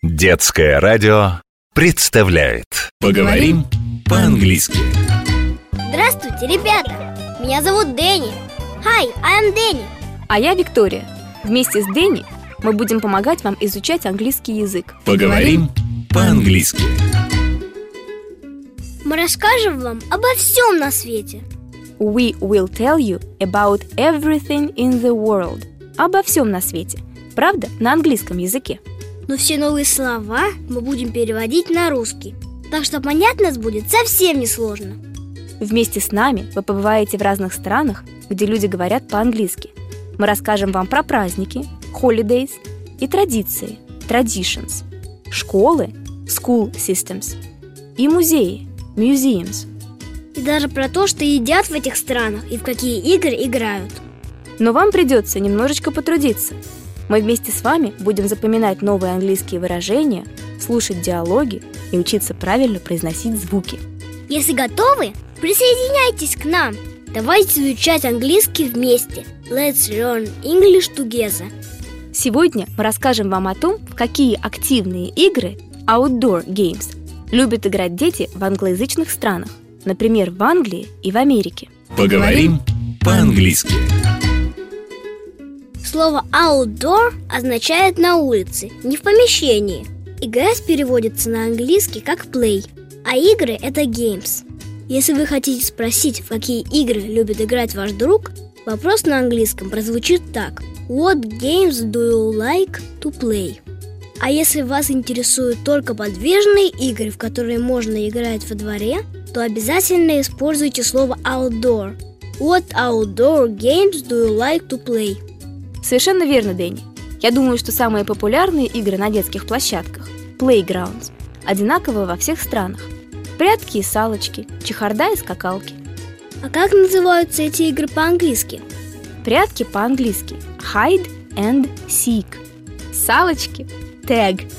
Детское радио представляет Поговорим по-английски Здравствуйте, ребята! Меня зовут Дэнни. Hi, I'm Дэнни. А я Виктория. Вместе с Дэнни мы будем помогать вам изучать английский язык. Поговорим по-английски Мы расскажем вам обо всем на свете. We will tell you about everything in the world. Обо всем на свете. Правда? На английском языке. Но все новые слова мы будем переводить на русский. Так что понять нас будет совсем несложно. Вместе с нами вы побываете в разных странах, где люди говорят по-английски. Мы расскажем вам про праздники, holidays и традиции, traditions, школы, school systems и музеи, museums. И даже про то, что едят в этих странах и в какие игры играют. Но вам придется немножечко потрудиться. Мы вместе с вами будем запоминать новые английские выражения, слушать диалоги и учиться правильно произносить звуки. Если готовы, присоединяйтесь к нам. Давайте изучать английский вместе. Let's learn English together. Сегодня мы расскажем вам о том, в какие активные игры, outdoor games, любят играть дети в англоязычных странах, например, в Англии и в Америке. Поговорим по-английски Слово outdoor означает на улице, не в помещении. Играть переводится на английский как play, а игры это games. Если вы хотите спросить, в какие игры любит играть ваш друг, вопрос на английском прозвучит так What games do you like to play? А если вас интересуют только подвижные игры, в которые можно играть во дворе, то обязательно используйте слово outdoor. What outdoor games do you like to play? Совершенно верно, Дэнни. Я думаю, что самые популярные игры на детских площадках – playgrounds – одинаковые во всех странах. Прятки и салочки, чехарда и скакалки. А как называются эти игры по-английски? Прятки по-английски – hide and seek. Салочки – tag.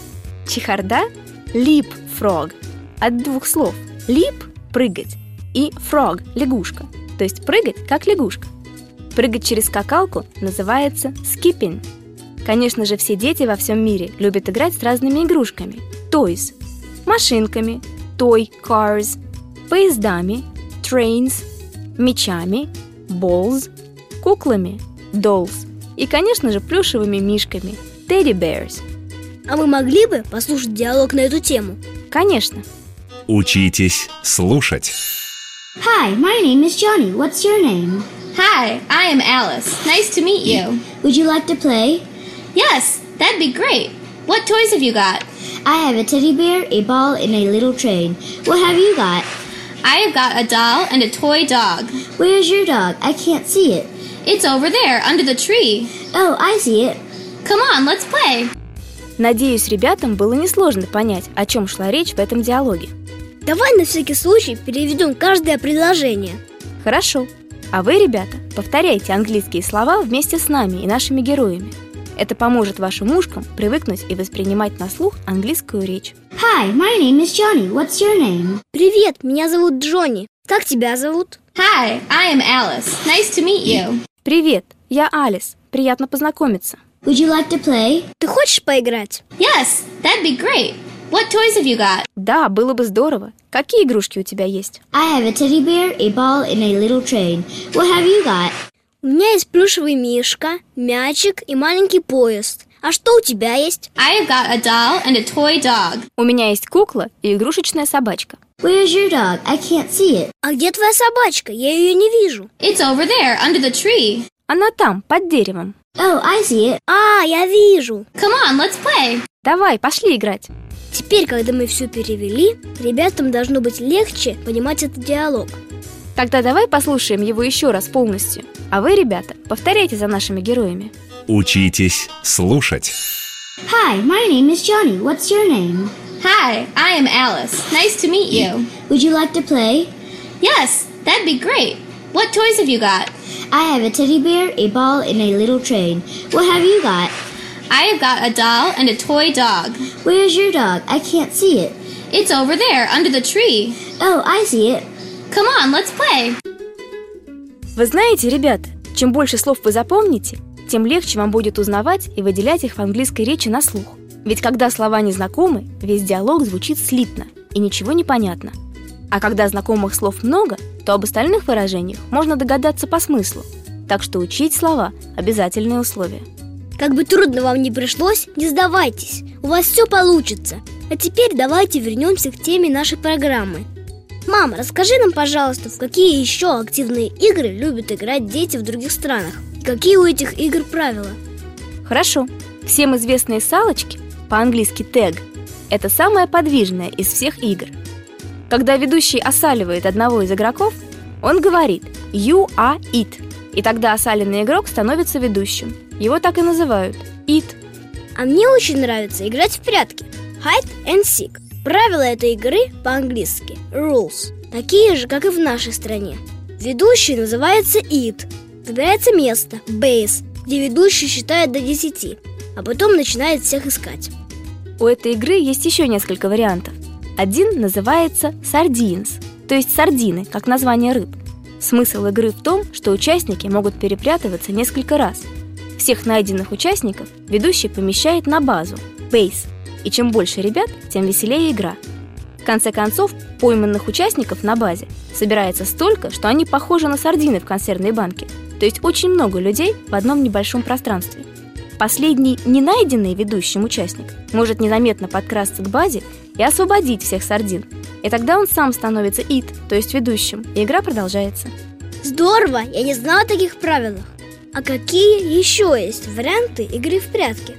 Чехарда – leapfrog. От двух слов – leap – прыгать и frog – лягушка, то есть прыгать как лягушка. Прыгать через скакалку называется skipping. Конечно же, все дети во всем мире любят играть с разными игрушками. Toys – машинками, toy cars, поездами, trains, мечами, balls, куклами, dolls и, конечно же, плюшевыми мишками, teddy bears. А мы могли бы послушать диалог на эту тему? Конечно. Учитесь слушать Hi, my name is Johnny. What's your name? Hi, I am Alice. Nice to meet you. Would you like to play? Yes, that'd be great. What toys have you got? I have a teddy bear, a ball, and a little train. What have you got? I have got a doll and a toy dog. Where's your dog? I can't see it. It's over there, under the tree. Oh, I see it. Come on, let's play. Надеюсь, ребятам было несложно понять, о чем шла речь в этом диалоге. Давай на всякий случай переведем каждое предложение. Хорошо. А вы, ребята, повторяйте английские слова вместе с нами и нашими героями. Это поможет вашим ушкам привыкнуть и воспринимать на слух английскую речь. Hi, my name is Johnny. What's your name? Привет, меня зовут Джонни. Как тебя зовут? Hi, I am Alice. Nice to meet you. Привет, я Алис. Приятно познакомиться. Would you like to play? Ты хочешь поиграть? Yes, that'd be great. What toys have you got? Да, было бы здорово. Какие игрушки у тебя есть? I have a teddy bear, a ball, and a little train. What have you got? У меня есть плюшевый мишка, мячик и маленький поезд. А что у тебя есть? I have got a doll and a toy dog. У меня есть кукла и игрушечная собачка. Where's your dog? I can't see it. А где твоя собачка? Я ее не вижу. It's over there, under the tree. Она там, под деревом. Oh, I see it. А, я вижу. Come on, let's play. Давай, пошли играть. Теперь, когда мы все перевели, ребятам должно быть легче понимать этот диалог. Тогда давай послушаем его еще раз полностью. А вы, ребята, повторяйте за нашими героями. Учитесь слушать Hi, my name is Johnny. What's your name? Hi, I am Alice. Nice to meet you. Would you like to play? Yes, that'd be great. What toys have you got? I have a teddy bear, a ball, and a little train. What have you got? I have got a doll and a toy dog. Where's your dog? I can't see it. It's over there, under the tree. Oh, I see it. Come on, let's play. Вы знаете, ребята, чем больше слов вы запомните, тем легче вам будет узнавать и выделять их в английской речи на слух. Ведь когда слова не знакомы, весь диалог звучит слитно и ничего не понятно. А когда знакомых слов много, то об остальных выражениях можно догадаться по смыслу. Так что учить слова – обязательное условие. Как бы трудно вам ни пришлось, не сдавайтесь, у вас все получится. А теперь давайте вернемся к теме нашей программы. Мама, расскажи нам, пожалуйста, в какие еще активные игры любят играть дети в других странах? И какие у этих игр правила? Хорошо. Всем известные салочки, по-английски тег, это самая подвижная из всех игр. Когда ведущий осаливает одного из игроков, он говорит «You are it», и тогда осаленный игрок становится ведущим. Его так и называют – it. А мне очень нравится играть в прятки. Hide and Seek. Правила этой игры по-английски Rules. Такие же, как и в нашей стране. Ведущий называется it Выбирается место Base Где ведущий считает до 10 А потом начинает всех искать. У этой игры есть еще несколько вариантов. Один называется Sardines То есть сардины, как название рыб. Смысл игры в том, что участники могут перепрятываться несколько раз – всех найденных участников ведущий помещает на базу – бейс, и чем больше ребят, тем веселее игра. В конце концов, пойманных участников на базе собирается столько, что они похожи на сардины в консервной банке, то есть очень много людей в одном небольшом пространстве. Последний не найденный ведущим участник может незаметно подкрасться к базе и освободить всех сардин. И тогда он сам становится ит, то есть ведущим, и игра продолжается. Здорово! Я не знала о таких правилах. А какие еще есть варианты игры в прятки?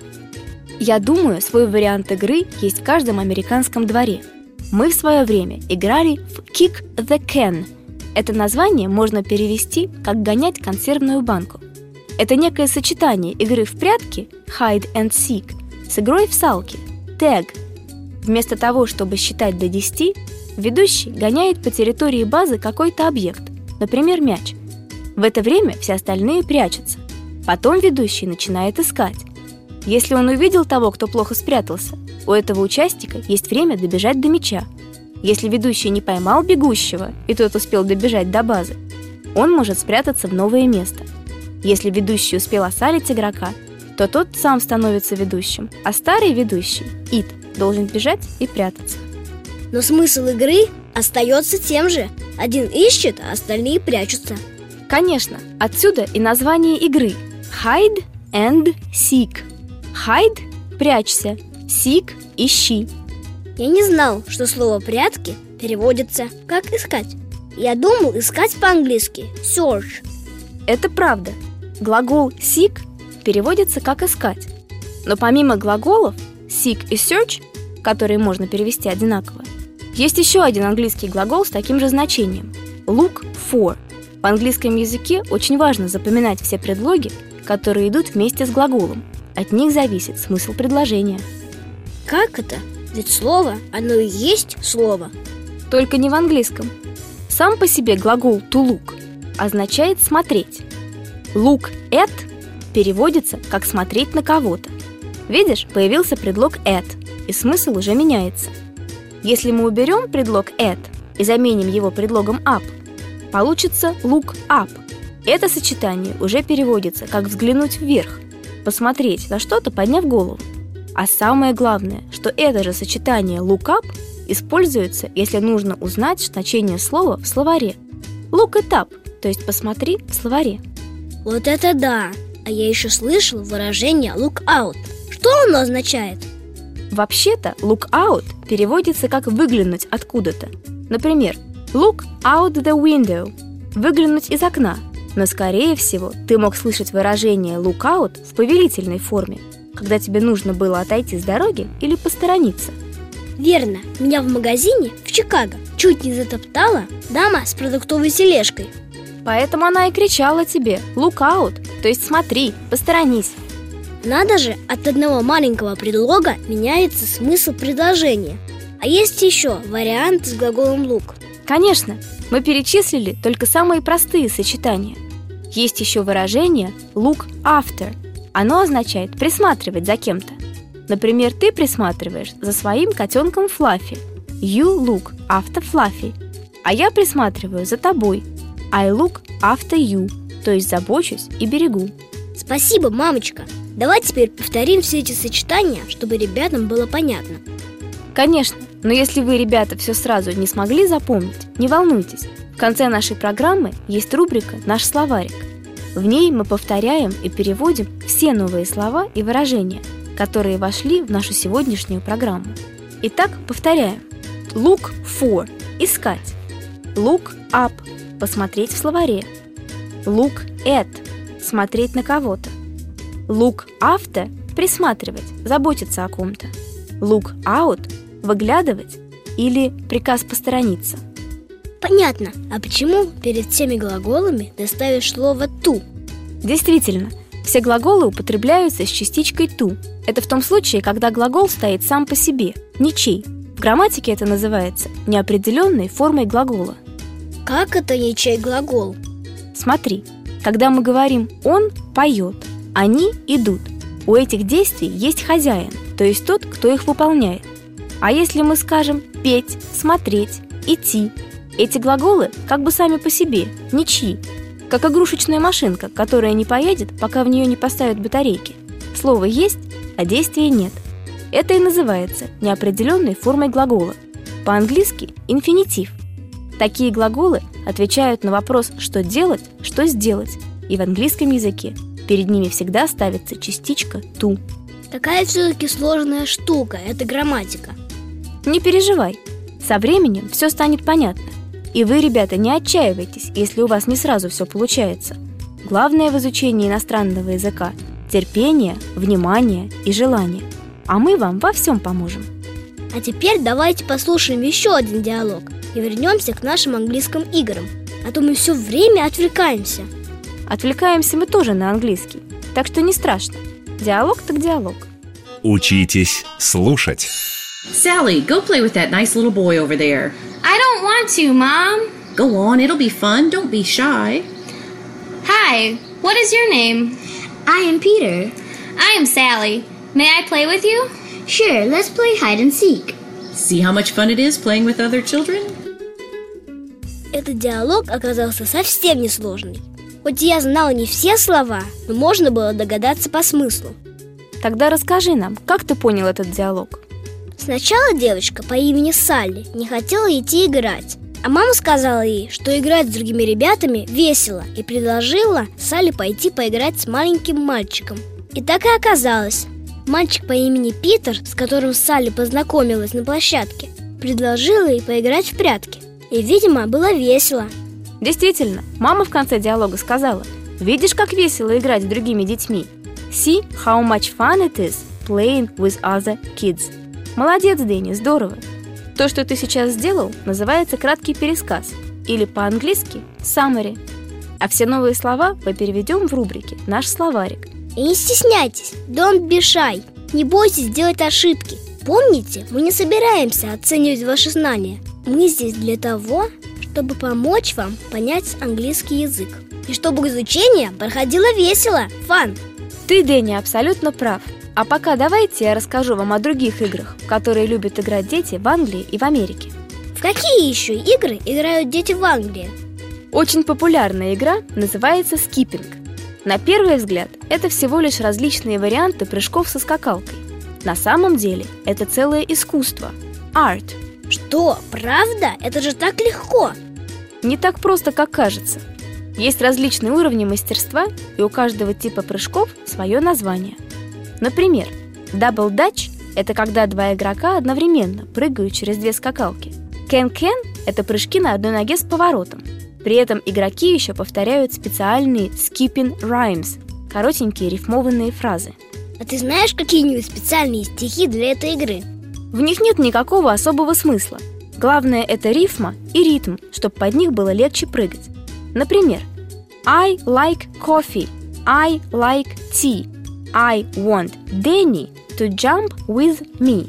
Я думаю, свой вариант игры есть в каждом американском дворе. Мы в свое время играли в Kick the Can. Это название можно перевести как «гонять консервную банку». Это некое сочетание игры в прятки Hide and Seek с игрой в салки Tag. Вместо того, чтобы считать до 10, ведущий гоняет по территории базы какой-то объект, например, мяч. В это время все остальные прячутся. Потом ведущий начинает искать. Если он увидел того, кто плохо спрятался, у этого участника есть время добежать до мяча. Если ведущий не поймал бегущего, и тот успел добежать до базы, он может спрятаться в новое место. Если ведущий успел осалить игрока, то тот сам становится ведущим, а старый ведущий, Ит, должен бежать и прятаться. Но смысл игры остается тем же. Один ищет, а остальные прячутся. Конечно, отсюда и название игры Hide and Seek. Hide – прячься, Seek – ищи. Я не знал, что слово «прятки» переводится как «искать». Я думал искать по-английски «search». Это правда. Глагол seek переводится как «искать». Но помимо глаголов seek и search, которые можно перевести одинаково, есть еще один английский глагол с таким же значением – look for – в английском языке очень важно запоминать все предлоги, которые идут вместе с глаголом. От них зависит смысл предложения. Как это? Ведь слово, оно и есть слово. Только не в английском. Сам по себе глагол to look означает смотреть. Look at переводится как смотреть на кого-то. Видишь, появился предлог at, и смысл уже меняется. Если мы уберем предлог at и заменим его предлогом up – Получится look up. Это сочетание уже переводится как взглянуть вверх, посмотреть на что-то, подняв голову. А самое главное, что это же сочетание look up используется, если нужно узнать значение слова в словаре. Look it up, то есть посмотри в словаре. Вот это да! А я еще слышал выражение look out. Что оно означает? Вообще-то look out переводится как выглянуть откуда-то. Например, Look out the window – выглянуть из окна. Но, скорее всего, ты мог слышать выражение look out в повелительной форме, когда тебе нужно было отойти с дороги или посторониться. Верно, меня в магазине в Чикаго чуть не затоптала дама с продуктовой тележкой. Поэтому она и кричала тебе look out, то есть смотри, посторонись. Надо же, от одного маленького предлога меняется смысл предложения. А есть еще вариант с глаголом look – Конечно, мы перечислили только самые простые сочетания. Есть еще выражение look after. Оно означает присматривать за кем-то. Например, ты присматриваешь за своим котенком Флаффи. You look after Fluffy. А я присматриваю за тобой. I look after you, то есть забочусь и берегу. Спасибо, мамочка. Давай теперь повторим все эти сочетания, чтобы ребятам было понятно. Конечно, но если вы, ребята, все сразу не смогли запомнить, не волнуйтесь. В конце нашей программы есть рубрика «Наш словарик». В ней мы повторяем и переводим все новые слова и выражения, которые вошли в нашу сегодняшнюю программу. Итак, повторяем. Look for – искать. Look up – посмотреть в словаре. Look at – смотреть на кого-то. Look after – присматривать, заботиться о ком-то. Look out – выглядывать или приказ посторониться. Понятно. А почему перед всеми глаголами ты ставишь слово «ту»? Действительно, все глаголы употребляются с частичкой «ту». Это в том случае, когда глагол стоит сам по себе, ничей. В грамматике это называется неопределенной формой глагола. Как это ничей глагол? Смотри, когда мы говорим «он поет», «они идут», у этих действий есть хозяин, то есть тот, кто их выполняет. А если мы скажем «петь», «смотреть», «идти», эти глаголы как бы сами по себе, ничьи, как игрушечная машинка, которая не поедет, пока в нее не поставят батарейки. Слово «есть», а действия нет. Это и называется неопределенной формой глагола. По-английски – инфинитив. Такие глаголы отвечают на вопрос «что делать», «что сделать», и в английском языке перед ними всегда ставится частичка «ту». Какая все-таки сложная штука – это грамматика. Не переживай, со временем все станет понятно. И вы, ребята, не отчаивайтесь, если у вас не сразу все получается. Главное в изучении иностранного языка – терпение, внимание и желание. А мы вам во всем поможем. А теперь давайте послушаем еще один диалог и вернемся к нашим английским играм. А то мы все время отвлекаемся. Отвлекаемся мы тоже на английский, так что не страшно. Диалог так диалог. Учитесь слушать. Sally, go play with that nice little boy over there. I don't want to, Mom. Go on, it'll be fun. Don't be shy. Hi, what is your name? I am Peter. I am Sally. May I play with you? Sure, let's play hide and seek. See how much fun it is playing with other children? Этот диалог оказался совсем несложный. Хоть я знала не все слова, но можно было догадаться по смыслу. Тогда расскажи нам, как ты понял этот диалог? Сначала девочка по имени Салли не хотела идти играть, а мама сказала ей, что играть с другими ребятами весело и предложила Салли пойти поиграть с маленьким мальчиком. И так и оказалось. Мальчик по имени Питер, с которым Салли познакомилась на площадке, предложил ей поиграть в прятки. И, видимо, было весело. Действительно, мама в конце диалога сказала «Видишь, как весело играть с другими детьми? See how much fun it is playing with other kids». Молодец, Дэнни, здорово. То, что ты сейчас сделал, называется краткий пересказ, или по-английски summary. А все новые слова мы переведем в рубрике «Наш словарик». И не стесняйтесь, don't be shy. Не бойтесь делать ошибки. Помните, мы не собираемся оценивать ваши знания. Мы здесь для того, чтобы помочь вам понять английский язык. И чтобы изучение проходило весело, фан. Ты, Дэнни, абсолютно прав. А пока давайте я расскажу вам о других играх, в которые любят играть дети в Англии и в Америке. В какие еще игры играют дети в Англии? Очень популярная игра называется скиппинг. На первый взгляд, это всего лишь различные варианты прыжков со скакалкой. На самом деле, это целое искусство – арт. Что, правда? Это же так легко! Не так просто, как кажется. Есть различные уровни мастерства, и у каждого типа прыжков свое название – Например, Double Dutch – это когда два игрока одновременно прыгают через две скакалки. Кен-кен – это прыжки на одной ноге с поворотом. При этом игроки еще повторяют специальные skipping rhymes – коротенькие рифмованные фразы. А ты знаешь какие-нибудь специальные стихи для этой игры? В них нет никакого особого смысла. Главное – это рифма и ритм, чтобы под них было легче прыгать. Например, I like coffee, I like tea – I want Danny to jump with me.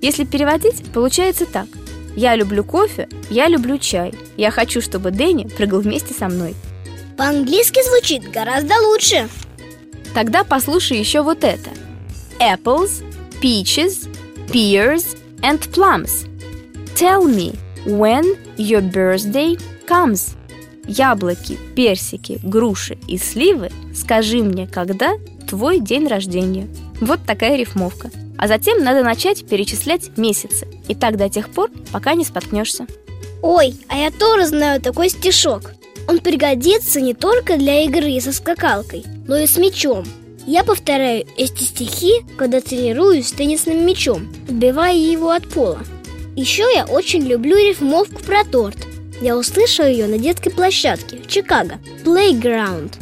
Если переводить, получается так. Я люблю кофе, я люблю чай. Я хочу, чтобы Дэнни прыгал вместе со мной. По-английски звучит гораздо лучше. Тогда послушай еще вот это. Apples, peaches, pears and plums. Tell me when your birthday comes. Яблоки, персики, груши и сливы, скажи мне, когда твой день рождения. Вот такая рифмовка. А затем надо начать перечислять месяцы. И так до тех пор, пока не споткнешься. Ой, а я тоже знаю такой стишок. Он пригодится не только для игры со скакалкой, но и с мячом. Я повторяю эти стихи, когда тренируюсь с теннисным мячом, отбивая его от пола. Еще я очень люблю рифмовку про торт. Я услышала ее на детской площадке в Чикаго. Playground.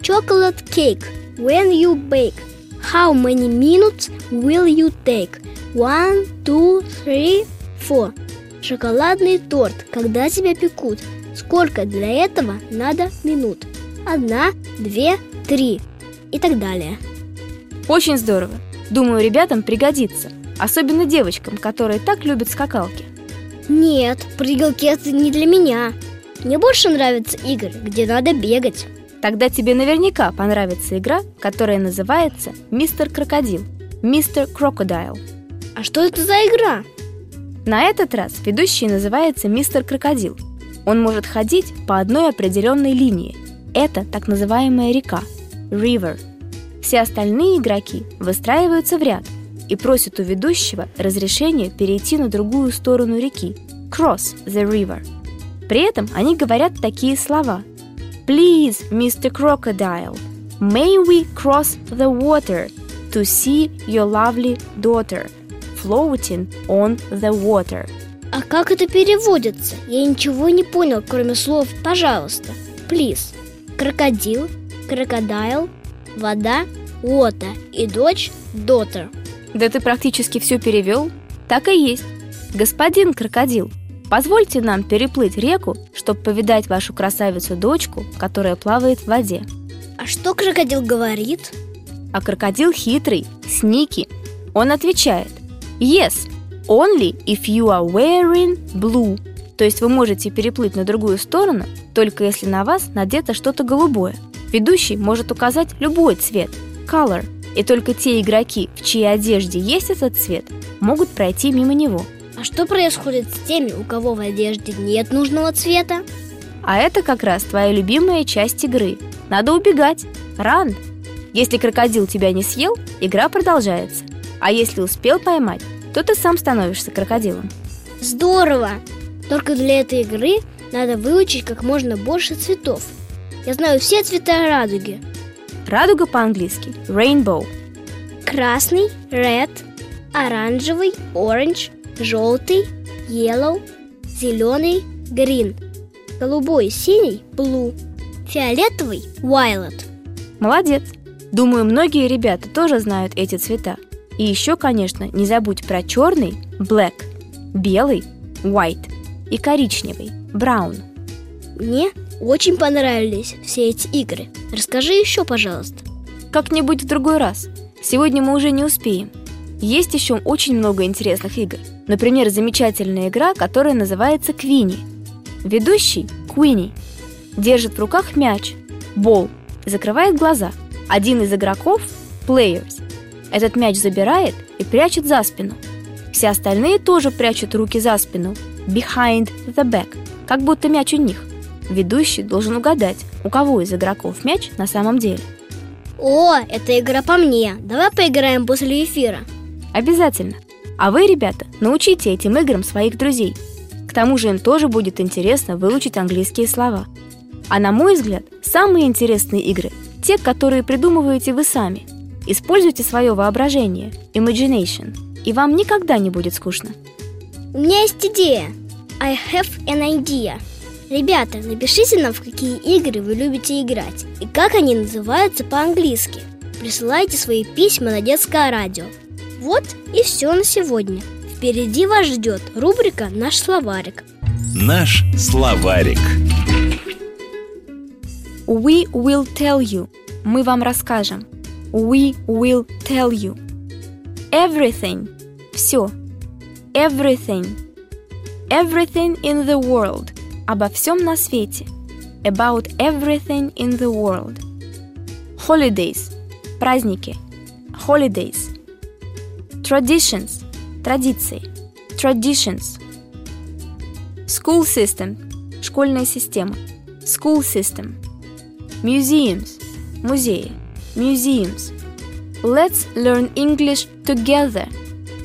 Chocolate cake. When you bake. How many minutes will you take? One, two, three, four. Шоколадный торт. Когда тебя пекут? Сколько для этого надо минут? Одна, две, три и так далее. Очень здорово. Думаю, ребятам пригодится. Особенно девочкам, которые так любят скакалки. Нет, прыгалки это не для меня. Мне больше нравятся игры, где надо бегать. Тогда тебе наверняка понравится игра, которая называется «Мистер Крокодил» «Мистер Крокодайл». А что это за игра? На этот раз ведущий называется «Мистер Крокодил». Он может ходить по одной определенной линии. Это так называемая река – river. Все остальные игроки выстраиваются в ряд и просят у ведущего разрешения перейти на другую сторону реки – cross the river. При этом они говорят такие слова – Please, Mr. Crocodile, may we cross the water to see your lovely daughter floating on the water? А как это переводится? Я ничего не понял, кроме слов «пожалуйста», «please». Крокодил, крокодайл, вода, water и дочь daughter. Да ты практически все перевел. Так и есть. Господин крокодил, позвольте нам переплыть реку, чтобы повидать вашу красавицу-дочку, которая плавает в воде. А что крокодил говорит? А крокодил хитрый, сники. Он отвечает Yes, only if you are wearing blue. То есть вы можете переплыть на другую сторону, только если на вас надето что-то голубое. Ведущий может указать любой цвет – color, и только те игроки, в чьей одежде есть этот цвет, могут пройти мимо него. А что происходит с теми, у кого в одежде нет нужного цвета? А это как раз твоя любимая часть игры. Надо убегать. Ран. Если крокодил тебя не съел, игра продолжается. А если успел поймать, то ты сам становишься крокодилом. Здорово! Только для этой игры надо выучить как можно больше цветов. Я знаю все цвета радуги. Радуга по-английски – rainbow. Красный – red, оранжевый – orange, желтый – yellow, зеленый – green, голубой – синий – blue, фиолетовый – violet. Молодец! Думаю, многие ребята тоже знают эти цвета. И еще, конечно, не забудь про черный – black, белый – white и коричневый – brown. Мне очень понравились все эти игры. Расскажи еще, пожалуйста. Как-нибудь в другой раз. Сегодня мы уже не успеем. Есть еще очень много интересных игр. Например, замечательная игра, которая называется Квини. Ведущий – Куини. Держит в руках мяч, бол, закрывает глаза. Один из игроков – Players. Этот мяч забирает и прячет за спину. Все остальные тоже прячут руки за спину, behind the back, как будто мяч у них. Ведущий должен угадать, у кого из игроков мяч на самом деле. О, это игра по мне. Давай поиграем после эфира. Обязательно. А вы, ребята, научите этим играм своих друзей. К тому же им тоже будет интересно выучить английские слова. А на мой взгляд, самые интересные игры – те, которые придумываете вы сами. Используйте свое воображение, imagination, и вам никогда не будет скучно. У меня есть идея. I have an idea. Ребята, напишите нам, в какие игры вы любите играть и как они называются по-английски. Присылайте свои письма на детское радио. Вот и все на сегодня. Впереди вас ждет рубрика «Наш словарик». Наш словарик. We will tell you. Мы вам расскажем. We will tell you. Everything. Все. Everything. Everything in the world. Обо всем на свете. About everything in the world. Holidays. Праздники. Holidays. Traditions. Традиции. Traditions. School system. Школьная система. School system. Museums. Музеи. Museums. Let's learn English together.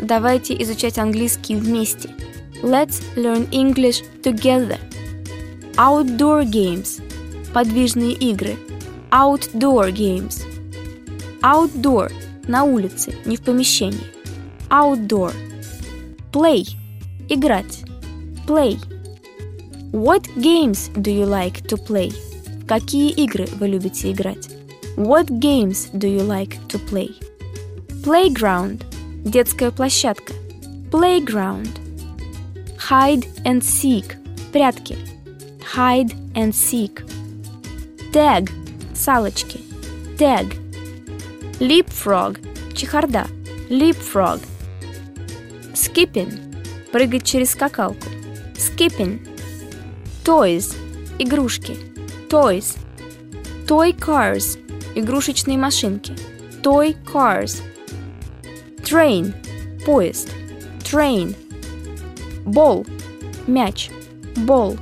Давайте изучать английский вместе. Let's learn English together. Outdoor games. Подвижные игры. Outdoor games. Outdoor. На улице, не в помещении. Outdoor. Play. Играть. Play. What games do you like to play? В какие игры вы любите играть? What games do you like to play? Playground. Детская площадка. Playground. Hide and seek. Прятки. Hide and seek. Tag. Салочки. Tag. Leapfrog. Чехарда. Leapfrog. Skipping. Прыгать через скакалку. Skipping. Toys. Игрушки. Toys. Toy cars. Игрушечные машинки. Toy cars. Train. Поезд. Train. Ball. Мяч. Ball.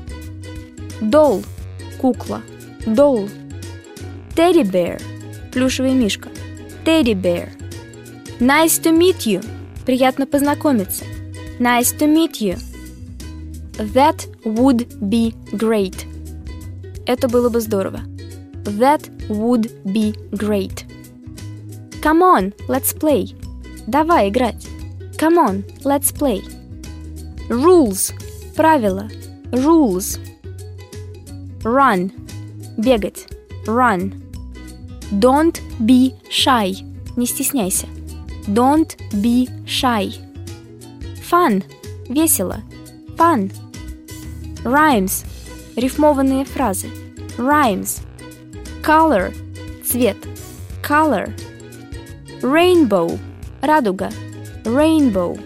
Doll. Кукла. Doll. Teddy bear. Плюшевый мишка. Teddy bear. Nice to meet you. Приятно познакомиться. Nice to meet you. That would be great. Это было бы здорово. That would be great. Come on, let's play. Давай играть. Come on, let's play. Rules. Правила. Rules. Run. Бегать. Run. Don't be shy. Не стесняйся. Don't be shy. Fun. Весело. Fun. Rhymes. Рифмованные фразы. Rhymes. Color. Цвет. Color. Rainbow. Радуга. Rainbow.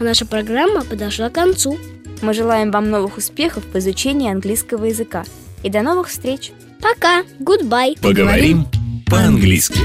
А наша программа подошла к концу. Мы желаем вам новых успехов в изучении английского языка. И до новых встреч! Пока. Goodbye. Поговорим по-английски.